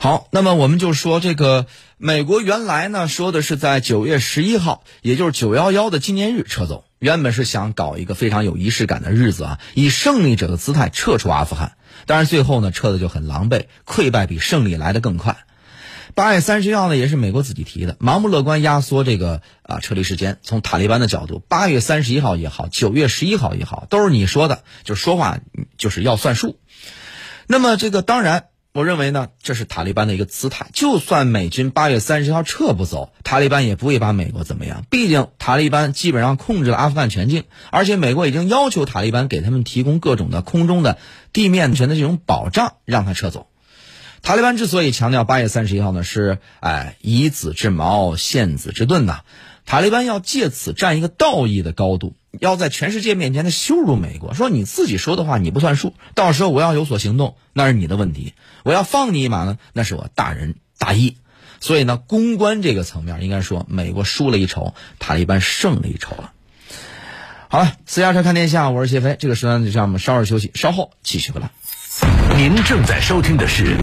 好，那么我们就说这个美国原来呢说的是在九月十一号，也就是九幺幺的纪念日撤走，原本是想搞一个非常有仪式感的日子啊，以胜利者的姿态撤出阿富汗。但是最后呢，撤的就很狼狈，溃败比胜利来得更快。八月三十一号呢，也是美国自己提的，盲目乐观压缩这个啊撤离时间。从塔利班的角度，八月三十一号也好，九月十一号也好，都是你说的，就是说话就是要算数。那么这个当然。我认为呢，这是塔利班的一个姿态。就算美军八月三十号撤不走，塔利班也不会把美国怎么样。毕竟塔利班基本上控制了阿富汗全境，而且美国已经要求塔利班给他们提供各种的空中的、地面权的这种保障，让他撤走。塔利班之所以强调八月三十一号呢，是哎以子之矛陷子之盾呐。塔利班要借此占一个道义的高度，要在全世界面前的羞辱美国，说你自己说的话你不算数，到时候我要有所行动，那是你的问题。我要放你一马呢，那是我大仁大义。所以呢，公关这个层面，应该说美国输了一筹，塔利班胜了一筹了。好了，私家车看天下，我是谢飞。这个时段就让我们稍事休息，稍后继续回来。您正在收听的是。